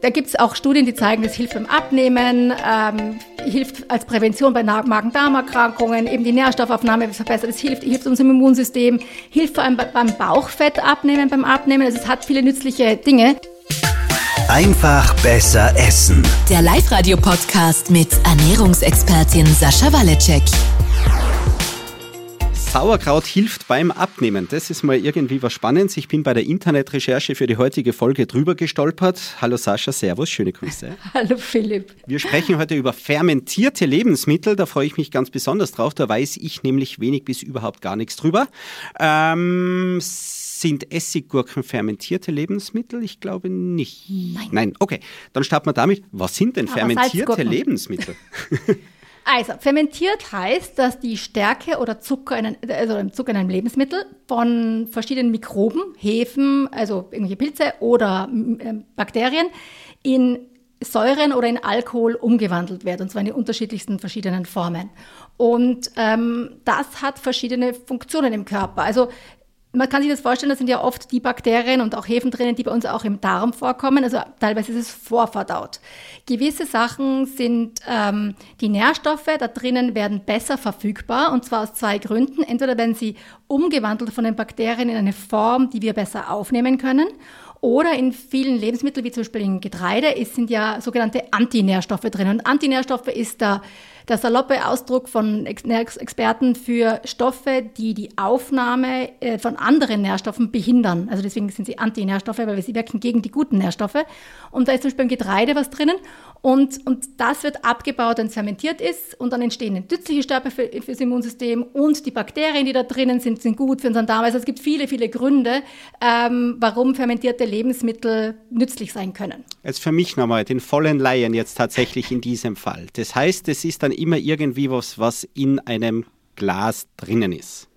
da gibt es auch Studien, die zeigen, das hilft beim Abnehmen, ähm, hilft als Prävention bei Magen-Darm-Erkrankungen, eben die Nährstoffaufnahme verbessert, es hilft, hilft unserem Immunsystem, hilft vor allem beim Bauchfett abnehmen, beim Abnehmen. Also es hat viele nützliche Dinge. Einfach besser essen. Der Live-Radio-Podcast mit Ernährungsexpertin Sascha Waleczek. Sauerkraut hilft beim Abnehmen. Das ist mal irgendwie was Spannendes. Ich bin bei der Internetrecherche für die heutige Folge drüber gestolpert. Hallo Sascha, Servus, schöne Grüße. Hallo Philipp. Wir sprechen heute über fermentierte Lebensmittel. Da freue ich mich ganz besonders drauf. Da weiß ich nämlich wenig bis überhaupt gar nichts drüber. Ähm, sind Essiggurken fermentierte Lebensmittel? Ich glaube nicht. Nein. Nein, okay. Dann starten wir damit. Was sind denn fermentierte Lebensmittel? Also, fermentiert heißt, dass die Stärke oder Zucker in, also Zucker in einem Lebensmittel von verschiedenen Mikroben, Hefen, also irgendwelche Pilze oder äh, Bakterien in Säuren oder in Alkohol umgewandelt wird, und zwar in die unterschiedlichsten verschiedenen Formen. Und ähm, das hat verschiedene Funktionen im Körper. Also man kann sich das vorstellen, da sind ja oft die Bakterien und auch Hefen drinnen, die bei uns auch im Darm vorkommen. Also teilweise ist es vorverdaut. Gewisse Sachen sind ähm, die Nährstoffe da drinnen werden besser verfügbar und zwar aus zwei Gründen. Entweder werden sie umgewandelt von den Bakterien in eine Form, die wir besser aufnehmen können. Oder in vielen Lebensmitteln, wie zum Beispiel in Getreide, sind ja sogenannte Antinährstoffe drin. Und Antinährstoffe ist der der saloppe Ausdruck von Experten für Stoffe, die die Aufnahme äh, von anderen Nährstoffen behindern. Also deswegen sind sie Antinährstoffe, weil sie wirken gegen die guten Nährstoffe. Und da ist zum Beispiel im Getreide was drinnen. Und, und das wird abgebaut, wenn es fermentiert ist. Und dann entstehen nützliche Stoffe für, für das Immunsystem. Und die Bakterien, die da drinnen sind, sind gut für unseren Darm. Also es gibt viele, viele Gründe, ähm, warum fermentierte Lebensmittel nützlich sein können. Jetzt für mich nochmal, den vollen Laien jetzt tatsächlich in diesem Fall. Das heißt, es ist dann immer irgendwie was, was in einem Glas drinnen ist?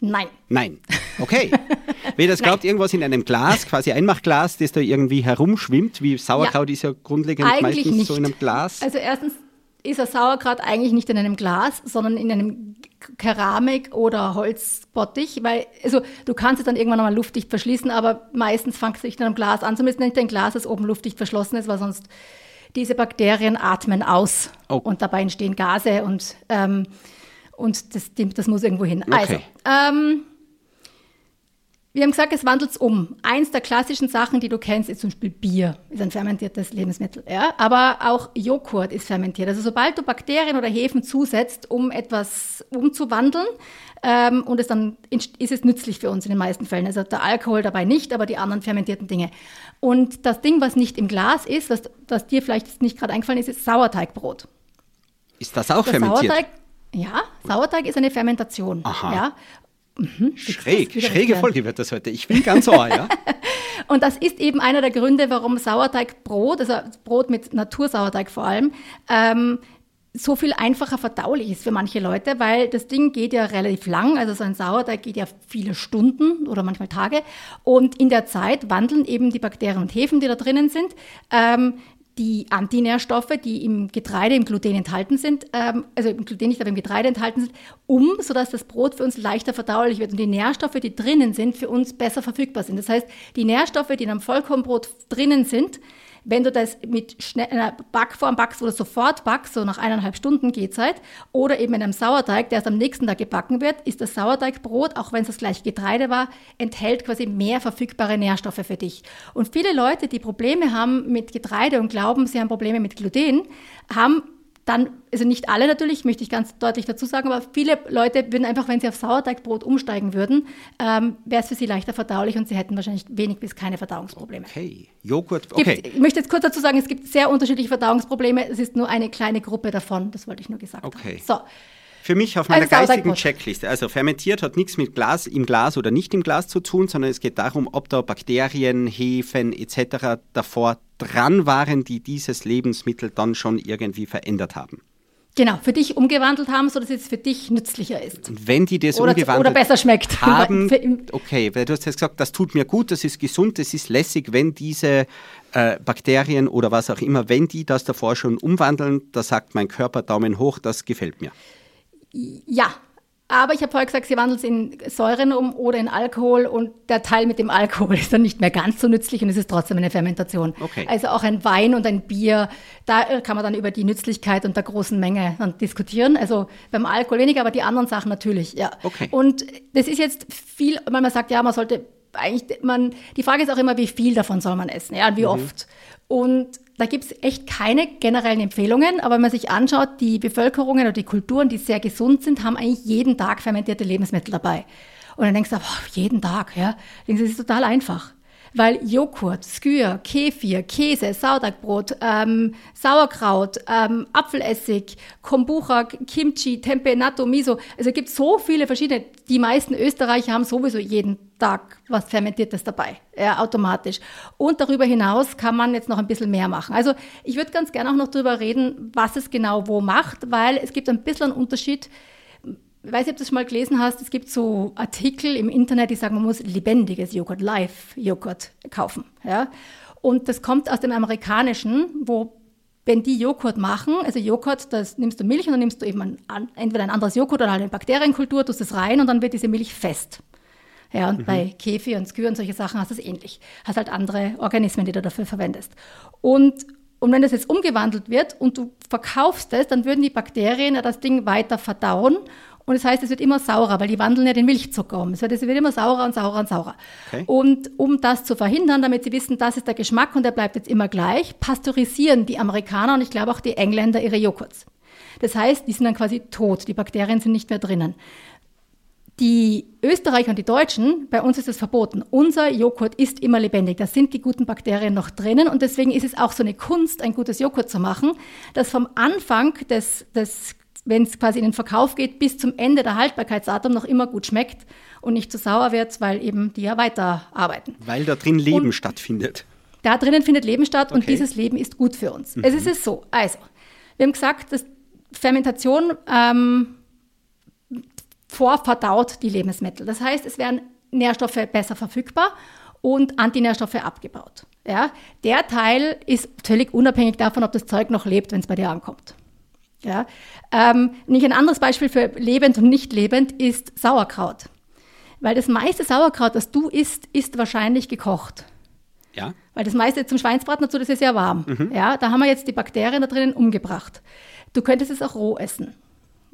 Nein. Nein. Okay. Wer das glaubt, irgendwas in einem Glas, quasi Einmachglas, das da irgendwie herumschwimmt, wie Sauerkraut ja, ist ja grundlegend meistens nicht. so in einem Glas. Also erstens ist ein Sauerkraut eigentlich nicht in einem Glas, sondern in einem Keramik- oder Holzbottich, weil also du kannst es dann irgendwann mal luftdicht verschließen, aber meistens fängt es sich in einem Glas an, zumindest nicht ein Glas, das oben luftdicht verschlossen ist, weil sonst diese Bakterien atmen aus oh. und dabei entstehen Gase und, ähm, und das, das muss irgendwo hin. Okay. Also, ähm, wir haben gesagt, es wandelt es um. Eins der klassischen Sachen, die du kennst, ist zum Beispiel Bier, ist ein fermentiertes Lebensmittel. Ja? Aber auch Joghurt ist fermentiert. Also sobald du Bakterien oder Hefen zusetzt, um etwas umzuwandeln, ähm, und es dann ist es nützlich für uns in den meisten Fällen. Also der Alkohol dabei nicht, aber die anderen fermentierten Dinge. Und das Ding, was nicht im Glas ist, was, was dir vielleicht nicht gerade eingefallen ist, ist Sauerteigbrot. Ist das auch das fermentiert? Sauerteig, ja, Sauerteig ist eine Fermentation. Aha. Ja. Mhm, Schräg, schräge Folge wird das heute. Ich bin ganz ohr, ja. und das ist eben einer der Gründe, warum Sauerteigbrot, also Brot mit Natursauerteig vor allem, ähm, so viel einfacher verdaulich ist für manche Leute, weil das Ding geht ja relativ lang, also so ein Sauerteig geht ja viele Stunden oder manchmal Tage und in der Zeit wandeln eben die Bakterien und Hefen, die da drinnen sind, ähm, die Antinährstoffe, die im Getreide, im Gluten enthalten sind, ähm, also im Gluten nicht, aber im Getreide enthalten sind, um, sodass das Brot für uns leichter verdaulich wird und die Nährstoffe, die drinnen sind, für uns besser verfügbar sind. Das heißt, die Nährstoffe, die in einem Vollkornbrot drinnen sind, wenn du das mit einer Backform backst, du sofort backst, so nach eineinhalb Stunden Gehzeit, oder eben in einem Sauerteig, der erst am nächsten Tag gebacken wird, ist das Sauerteigbrot, auch wenn es das gleiche Getreide war, enthält quasi mehr verfügbare Nährstoffe für dich. Und viele Leute, die Probleme haben mit Getreide und glauben, sie haben Probleme mit Gluten, haben dann, also nicht alle natürlich, möchte ich ganz deutlich dazu sagen, aber viele Leute würden einfach, wenn sie auf Sauerteigbrot umsteigen würden, ähm, wäre es für sie leichter verdaulich und sie hätten wahrscheinlich wenig bis keine Verdauungsprobleme. Okay, Joghurt, okay. Gibt, ich möchte jetzt kurz dazu sagen, es gibt sehr unterschiedliche Verdauungsprobleme, es ist nur eine kleine Gruppe davon, das wollte ich nur gesagt okay. haben. So. Für mich auf meiner also geistigen Checkliste. Also fermentiert hat nichts mit Glas im Glas oder nicht im Glas zu tun, sondern es geht darum, ob da Bakterien, Hefen etc. davor dran waren, die dieses Lebensmittel dann schon irgendwie verändert haben. Genau, für dich umgewandelt haben, sodass es für dich nützlicher ist. Und wenn die das oder, umgewandelt oder besser schmeckt. haben, okay, weil du hast jetzt gesagt, das tut mir gut, das ist gesund, das ist lässig, wenn diese äh, Bakterien oder was auch immer, wenn die das davor schon umwandeln, da sagt mein Körper Daumen hoch, das gefällt mir. Ja, Aber ich habe vorher gesagt, sie wandelt es in Säuren um oder in Alkohol und der Teil mit dem Alkohol ist dann nicht mehr ganz so nützlich und es ist trotzdem eine Fermentation. Okay. Also auch ein Wein und ein Bier, da kann man dann über die Nützlichkeit und der großen Menge dann diskutieren. Also beim Alkohol weniger, aber die anderen Sachen natürlich, ja. Okay. Und das ist jetzt viel, weil man sagt, ja, man sollte eigentlich, man, die Frage ist auch immer, wie viel davon soll man essen, ja, und wie mhm. oft. Und da gibt es echt keine generellen Empfehlungen, aber wenn man sich anschaut, die Bevölkerungen oder die Kulturen, die sehr gesund sind, haben eigentlich jeden Tag fermentierte Lebensmittel dabei. Und dann denkst du, boah, jeden Tag, ja. Denkst das ist total einfach weil Joghurt, Skür, Kefir, Käse, Sauerteigbrot, ähm, Sauerkraut, ähm, Apfelessig, Kombucha, Kimchi, Tempe, Natto, Miso, also es gibt so viele verschiedene. Die meisten Österreicher haben sowieso jeden Tag was Fermentiertes dabei, ja, automatisch. Und darüber hinaus kann man jetzt noch ein bisschen mehr machen. Also ich würde ganz gerne auch noch darüber reden, was es genau wo macht, weil es gibt ein bisschen einen Unterschied ich weiß nicht, ob du das schon mal gelesen hast, es gibt so Artikel im Internet, die sagen, man muss lebendiges Joghurt, Live-Joghurt kaufen. Ja? Und das kommt aus dem Amerikanischen, wo wenn die Joghurt machen, also Joghurt, das nimmst du Milch und dann nimmst du eben ein, entweder ein anderes Joghurt oder halt eine Bakterienkultur, tust es rein und dann wird diese Milch fest. Ja, und mhm. bei Kefir und Skür und solche Sachen hast du es ähnlich. Hast halt andere Organismen, die du dafür verwendest. Und, und wenn das jetzt umgewandelt wird und du verkaufst es, dann würden die Bakterien das Ding weiter verdauen und das heißt, es wird immer saurer, weil die wandeln ja den Milchzucker um. Es wird, es wird immer saurer und saurer und saurer. Okay. Und um das zu verhindern, damit sie wissen, das ist der Geschmack und der bleibt jetzt immer gleich, pasteurisieren die Amerikaner und ich glaube auch die Engländer ihre Joghurts. Das heißt, die sind dann quasi tot, die Bakterien sind nicht mehr drinnen. Die Österreicher und die Deutschen, bei uns ist es verboten. Unser Joghurt ist immer lebendig. Da sind die guten Bakterien noch drinnen und deswegen ist es auch so eine Kunst, ein gutes Joghurt zu machen, das vom Anfang des, des wenn es quasi in den Verkauf geht, bis zum Ende der Haltbarkeitsdatum noch immer gut schmeckt und nicht zu sauer wird, weil eben die ja weiterarbeiten. Weil da drin Leben und stattfindet. Da drinnen findet Leben statt okay. und dieses Leben ist gut für uns. Mhm. Es ist es so. Also, wir haben gesagt, dass Fermentation ähm, vorverdaut die Lebensmittel. Das heißt, es werden Nährstoffe besser verfügbar und Antinährstoffe abgebaut. Ja? Der Teil ist völlig unabhängig davon, ob das Zeug noch lebt, wenn es bei dir ankommt. Ja? Ähm, nicht ein anderes Beispiel für lebend und nicht lebend ist Sauerkraut. Weil das meiste Sauerkraut, das du isst, ist wahrscheinlich gekocht. Ja. Weil das meiste zum Schweinsbraten dazu, das ist ja warm. Mhm. Ja, da haben wir jetzt die Bakterien da drinnen umgebracht. Du könntest es auch roh essen.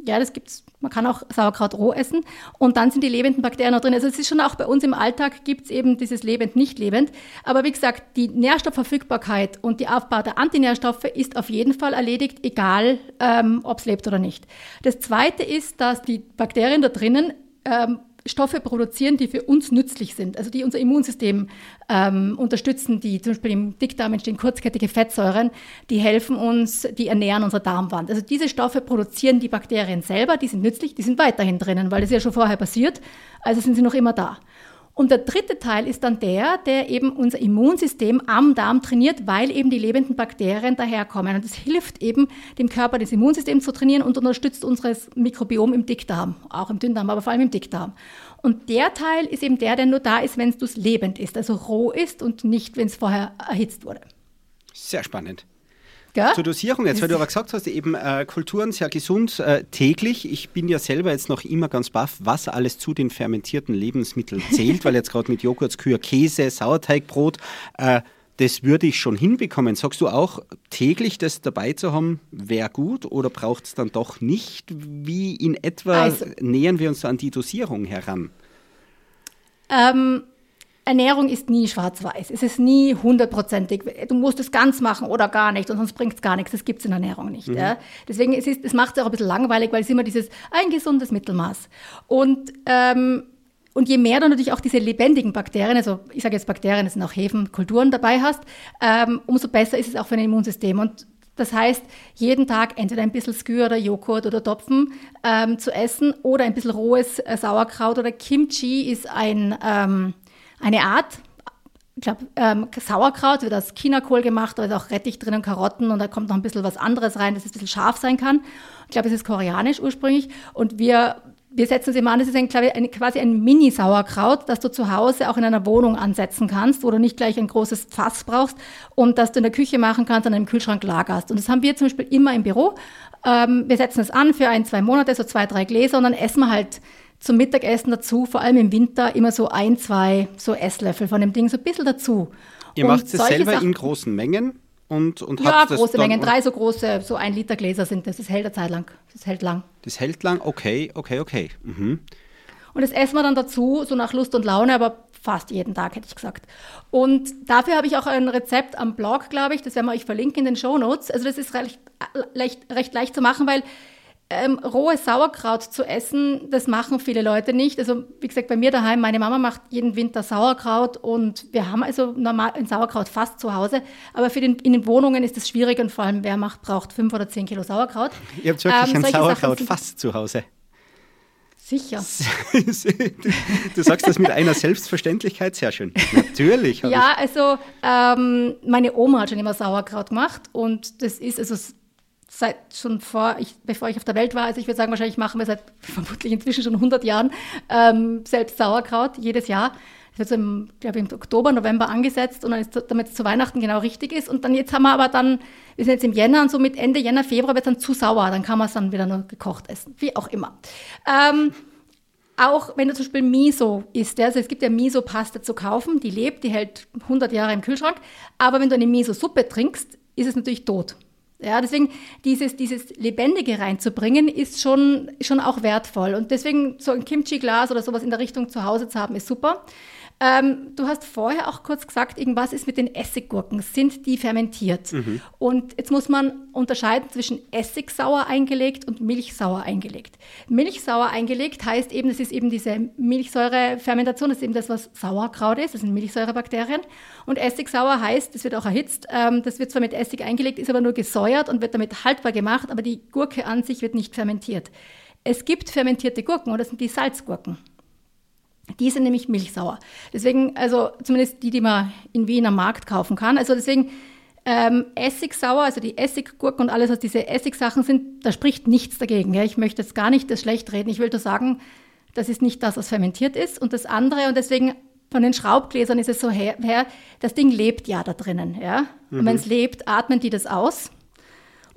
Ja, das gibt's. Man kann auch Sauerkraut roh essen und dann sind die lebenden Bakterien noch drin. Also es ist schon auch bei uns im Alltag gibt's eben dieses lebend, nicht lebend. Aber wie gesagt, die Nährstoffverfügbarkeit und die Aufbau der Antinährstoffe ist auf jeden Fall erledigt, egal ähm, ob es lebt oder nicht. Das Zweite ist, dass die Bakterien da drinnen ähm, Stoffe produzieren, die für uns nützlich sind, also die unser Immunsystem ähm, unterstützen, die zum Beispiel im Dickdarm entstehen kurzkettige Fettsäuren, die helfen uns, die ernähren unsere Darmwand. Also diese Stoffe produzieren die Bakterien selber, die sind nützlich, die sind weiterhin drinnen, weil das ja schon vorher passiert, also sind sie noch immer da. Und der dritte Teil ist dann der, der eben unser Immunsystem am Darm trainiert, weil eben die lebenden Bakterien daherkommen. Und es hilft eben dem Körper, das Immunsystem zu trainieren und unterstützt unseres Mikrobiom im Dickdarm, auch im Dünndarm, aber vor allem im Dickdarm. Und der Teil ist eben der, der nur da ist, wenn es lebend ist, also roh ist und nicht, wenn es vorher erhitzt wurde. Sehr spannend. Gell? Zur Dosierung jetzt, weil du aber gesagt hast, eben äh, Kulturen sehr gesund äh, täglich. Ich bin ja selber jetzt noch immer ganz baff, was alles zu den fermentierten Lebensmitteln zählt, weil jetzt gerade mit Joghurt, Kühe, Käse, Sauerteigbrot, äh, das würde ich schon hinbekommen. Sagst du auch, täglich das dabei zu haben, wäre gut oder braucht es dann doch nicht? Wie in etwa also, nähern wir uns an die Dosierung heran? Ähm, Ernährung ist nie schwarz-weiß. Es ist nie hundertprozentig. Du musst es ganz machen oder gar nicht, und sonst bringt es gar nichts. Das gibt es in Ernährung nicht. Mhm. Ja. Deswegen es ist es macht es auch ein bisschen langweilig, weil es immer dieses ein gesundes Mittelmaß. Und ähm, und je mehr du natürlich auch diese lebendigen Bakterien, also ich sage jetzt Bakterien, das sind auch Hefen, Kulturen dabei hast, ähm, umso besser ist es auch für dein Immunsystem. Und das heißt, jeden Tag entweder ein bisschen Skür oder Joghurt oder Topfen ähm, zu essen oder ein bisschen rohes äh, Sauerkraut oder Kimchi ist ein ähm, eine Art, ich glaube, ähm, Sauerkraut wird aus Chinakohl gemacht, da ist auch Rettich drin und Karotten und da kommt noch ein bisschen was anderes rein, dass es ein bisschen scharf sein kann. Ich glaube, es ist koreanisch ursprünglich und wir wir setzen es immer an, das ist ein, quasi ein Mini-Sauerkraut, das du zu Hause auch in einer Wohnung ansetzen kannst, wo du nicht gleich ein großes Fass brauchst und das du in der Küche machen kannst und im Kühlschrank lagerst. Und das haben wir zum Beispiel immer im Büro. Ähm, wir setzen es an für ein, zwei Monate, so zwei, drei Gläser und dann essen wir halt zum Mittagessen dazu, vor allem im Winter, immer so ein, zwei so Esslöffel von dem Ding, so ein bisschen dazu. Ihr macht es selber Sachen, in großen Mengen? Und, und ja, große Mengen, drei so große, so ein Liter Gläser sind das. Das hält eine Zeit lang. Das hält lang. Das hält lang, okay, okay, okay. Mhm. Und das essen wir dann dazu, so nach Lust und Laune, aber fast jeden Tag, hätte ich gesagt. Und dafür habe ich auch ein Rezept am Blog, glaube ich, das werden wir euch verlinken in den Show Notes. Also das ist recht, recht, recht leicht zu machen, weil ähm, rohes Sauerkraut zu essen, das machen viele Leute nicht. Also wie gesagt, bei mir daheim, meine Mama macht jeden Winter Sauerkraut und wir haben also normal ein Sauerkraut fast zu Hause. Aber für den, in den Wohnungen ist es schwierig und vor allem wer macht, braucht fünf oder zehn Kilo Sauerkraut. Ihr habt wirklich ähm, ein Sauerkraut fast zu Hause. Sicher. du sagst das mit einer Selbstverständlichkeit, sehr schön. Natürlich. ja, also ähm, meine Oma hat schon immer Sauerkraut gemacht und das ist also seit schon vor, ich, bevor ich auf der Welt war, also ich würde sagen, wahrscheinlich machen wir seit vermutlich inzwischen schon 100 Jahren ähm, selbst Sauerkraut jedes Jahr. Das wird so im, glaube ich, im Oktober, November angesetzt und dann ist, damit es zu Weihnachten genau richtig ist. Und dann jetzt haben wir aber dann, wir sind jetzt im Jänner und so mit Ende Jänner, Februar wird es dann zu sauer, dann kann man es dann wieder nur gekocht essen, wie auch immer. Ähm, auch wenn du zum Beispiel Miso isst, also es gibt ja Miso-Paste zu kaufen, die lebt, die hält 100 Jahre im Kühlschrank, aber wenn du eine Miso-Suppe trinkst, ist es natürlich tot. Ja, deswegen dieses, dieses Lebendige reinzubringen, ist schon, schon auch wertvoll. Und deswegen so ein Kimchi-Glas oder sowas in der Richtung zu Hause zu haben, ist super. Ähm, du hast vorher auch kurz gesagt, irgendwas ist mit den Essiggurken. Sind die fermentiert? Mhm. Und jetzt muss man unterscheiden zwischen Essigsauer eingelegt und Milchsauer eingelegt. Milchsauer eingelegt heißt eben, das ist eben diese Milchsäurefermentation, das ist eben das, was Sauerkraut ist, das sind Milchsäurebakterien. Und Essigsauer heißt, das wird auch erhitzt, ähm, das wird zwar mit Essig eingelegt, ist aber nur gesäuert und wird damit haltbar gemacht, aber die Gurke an sich wird nicht fermentiert. Es gibt fermentierte Gurken und das sind die Salzgurken. Die sind nämlich milchsauer. Deswegen, also zumindest die, die man in Wien am Markt kaufen kann. Also deswegen ähm, Essigsauer, also die Essiggurken und alles, was diese Essigsachen sind, da spricht nichts dagegen. Ja. Ich möchte jetzt gar nicht das schlecht reden. Ich will nur sagen, das ist nicht das, was fermentiert ist. Und das andere, und deswegen von den Schraubgläsern ist es so her, her das Ding lebt ja da drinnen. Ja? Und mhm. wenn es lebt, atmen die das aus.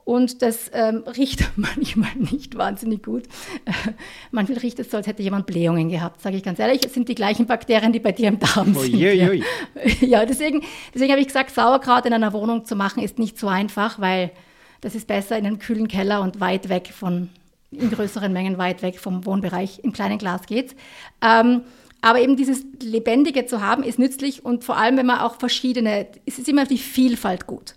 Und das ähm, riecht manchmal nicht wahnsinnig gut. Äh, manchmal riecht es so, als hätte jemand Blähungen gehabt, sage ich ganz ehrlich. Es sind die gleichen Bakterien, die bei dir im Darm sind. Ui, ja, ja deswegen, deswegen habe ich gesagt, Sauerkraut in einer Wohnung zu machen, ist nicht so einfach, weil das ist besser in einem kühlen Keller und weit weg von, in größeren Mengen weit weg vom Wohnbereich. Im kleinen Glas geht's. Ähm, aber eben dieses Lebendige zu haben, ist nützlich und vor allem, wenn man auch verschiedene, es ist immer die Vielfalt gut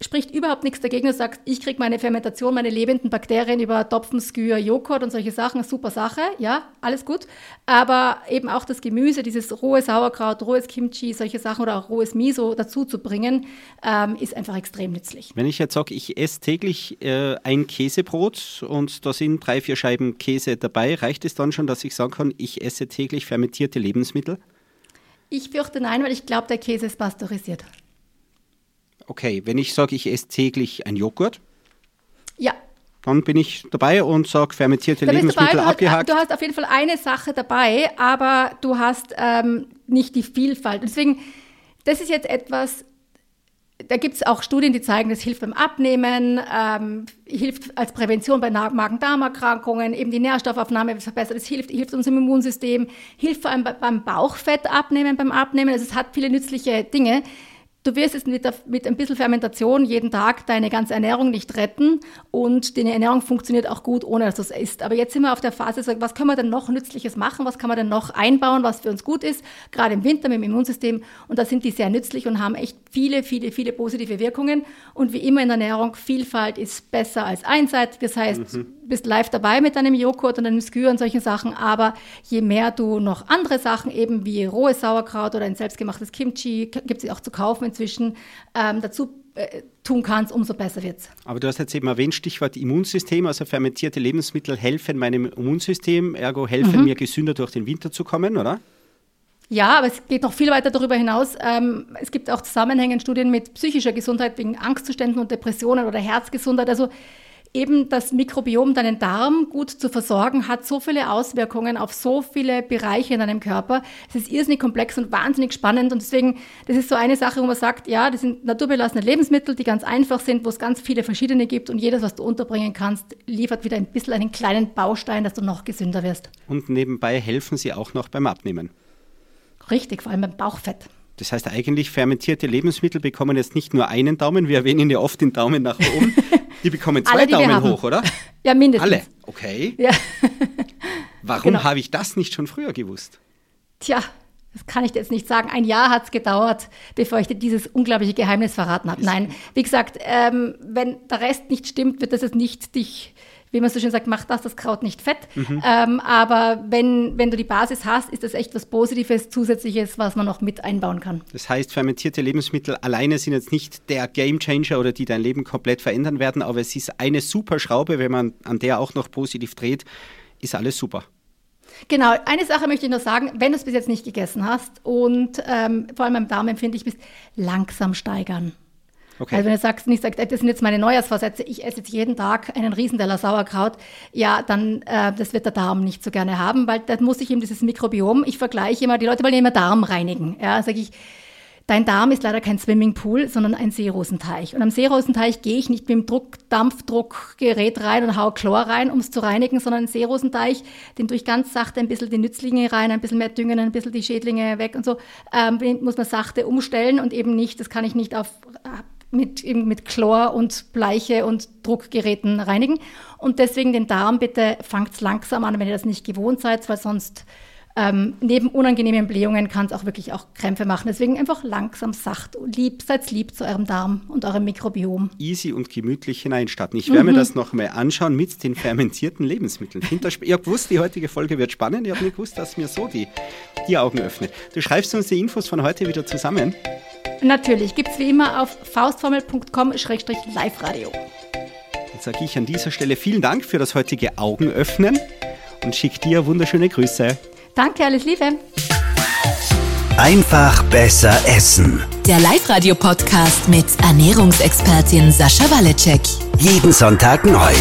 spricht überhaupt nichts dagegen. Du sagst, ich kriege meine Fermentation, meine lebenden Bakterien über Topfen, Skür, Joghurt und solche Sachen. Super Sache, ja, alles gut. Aber eben auch das Gemüse, dieses rohe Sauerkraut, rohes Kimchi, solche Sachen oder auch rohes Miso dazu zu bringen, ähm, ist einfach extrem nützlich. Wenn ich jetzt sage, ich esse täglich äh, ein Käsebrot und da sind drei, vier Scheiben Käse dabei, reicht es dann schon, dass ich sagen kann, ich esse täglich fermentierte Lebensmittel? Ich fürchte nein, weil ich glaube, der Käse ist pasteurisiert okay, wenn ich sage, ich esse täglich ein Joghurt, ja. dann bin ich dabei und sage fermentierte da Lebensmittel dabei, abgehakt. Du hast, du hast auf jeden Fall eine Sache dabei, aber du hast ähm, nicht die Vielfalt. Deswegen, das ist jetzt etwas, da gibt es auch Studien, die zeigen, das hilft beim Abnehmen, ähm, hilft als Prävention bei Magen-Darm-Erkrankungen, eben die Nährstoffaufnahme verbessert, es hilft, hilft unserem Immunsystem, hilft vor allem beim Bauchfett abnehmen, beim Abnehmen. Also es hat viele nützliche Dinge. Du wirst es mit, der, mit ein bisschen Fermentation jeden Tag deine ganze Ernährung nicht retten und deine Ernährung funktioniert auch gut, ohne dass du es isst. Aber jetzt sind wir auf der Phase, was können wir denn noch Nützliches machen? Was kann man denn noch einbauen, was für uns gut ist? Gerade im Winter mit dem Immunsystem. Und da sind die sehr nützlich und haben echt viele, viele, viele positive Wirkungen. Und wie immer in der Ernährung, Vielfalt ist besser als einseitig. Das heißt, mhm bist live dabei mit deinem Joghurt und deinem Skür und solchen Sachen, aber je mehr du noch andere Sachen, eben wie rohes Sauerkraut oder ein selbstgemachtes Kimchi, gibt es auch zu kaufen inzwischen, ähm, dazu äh, tun kannst, umso besser wird es. Aber du hast jetzt eben erwähnt, Stichwort Immunsystem, also fermentierte Lebensmittel helfen meinem Immunsystem, ergo helfen mhm. mir gesünder durch den Winter zu kommen, oder? Ja, aber es geht noch viel weiter darüber hinaus. Ähm, es gibt auch Zusammenhänge in Studien mit psychischer Gesundheit wegen Angstzuständen und Depressionen oder Herzgesundheit. Also eben das Mikrobiom, deinen Darm gut zu versorgen, hat so viele Auswirkungen auf so viele Bereiche in deinem Körper. Es ist irrsinnig komplex und wahnsinnig spannend und deswegen, das ist so eine Sache, wo man sagt, ja, das sind naturbelassene Lebensmittel, die ganz einfach sind, wo es ganz viele verschiedene gibt und jedes, was du unterbringen kannst, liefert wieder ein bisschen einen kleinen Baustein, dass du noch gesünder wirst. Und nebenbei helfen sie auch noch beim Abnehmen. Richtig, vor allem beim Bauchfett. Das heißt eigentlich, fermentierte Lebensmittel bekommen jetzt nicht nur einen Daumen, wir erwähnen ja oft den Daumen nach oben, die bekommen zwei Alle, die Daumen hoch, oder? Ja, mindestens. Alle, okay. Ja. Warum genau. habe ich das nicht schon früher gewusst? Tja, das kann ich dir jetzt nicht sagen. Ein Jahr hat es gedauert, bevor ich dir dieses unglaubliche Geheimnis verraten habe. Nein, wie gesagt, ähm, wenn der Rest nicht stimmt, wird das jetzt nicht dich wie man so schön sagt, macht das das Kraut nicht fett. Mhm. Ähm, aber wenn, wenn du die Basis hast, ist das echt was Positives, Zusätzliches, was man noch mit einbauen kann. Das heißt, fermentierte Lebensmittel alleine sind jetzt nicht der Gamechanger oder die dein Leben komplett verändern werden, aber es ist eine super Schraube, wenn man an der auch noch positiv dreht, ist alles super. Genau, eine Sache möchte ich noch sagen, wenn du es bis jetzt nicht gegessen hast und ähm, vor allem beim Darm empfindlich bist, langsam steigern. Okay. Also wenn du sagst, nicht sagst, das sind jetzt meine Neujahrsvorsätze, ich esse jetzt jeden Tag einen Riesenteller Sauerkraut, ja, dann äh, das wird der Darm nicht so gerne haben, weil da muss ich eben dieses Mikrobiom, ich vergleiche immer, die Leute wollen ja immer Darm reinigen. Ja, sage ich, dein Darm ist leider kein Swimmingpool, sondern ein Seerosenteich. Und am Seerosenteich gehe ich nicht mit dem Druck, Dampfdruckgerät rein und hau Chlor rein, um es zu reinigen, sondern ein Seerosenteich, den durch ganz sachte ein bisschen die Nützlinge rein, ein bisschen mehr düngen, ein bisschen die Schädlinge weg und so, ähm, muss man sachte umstellen und eben nicht, das kann ich nicht auf mit, mit Chlor und Bleiche und Druckgeräten reinigen. Und deswegen den Darm bitte fangt langsam an, wenn ihr das nicht gewohnt seid, weil sonst ähm, neben unangenehmen Blähungen kann es auch wirklich auch Krämpfe machen. Deswegen einfach langsam, sacht und lieb, seid lieb zu eurem Darm und eurem Mikrobiom. Easy und gemütlich hineinstarten. Ich werde mhm. mir das noch mal anschauen mit den fermentierten Lebensmitteln. Ich habe gewusst, die heutige Folge wird spannend. Ich habe nicht gewusst, dass mir so die, die Augen öffnet. Du schreibst uns die Infos von heute wieder zusammen. Natürlich, gibt es wie immer auf faustformel.com-live-radio. Jetzt sage ich an dieser Stelle vielen Dank für das heutige Augenöffnen und schicke dir wunderschöne Grüße. Danke, alles Liebe. Einfach besser essen. Der Live-Radio-Podcast mit Ernährungsexpertin Sascha Waleczek. Jeden Sonntag neu.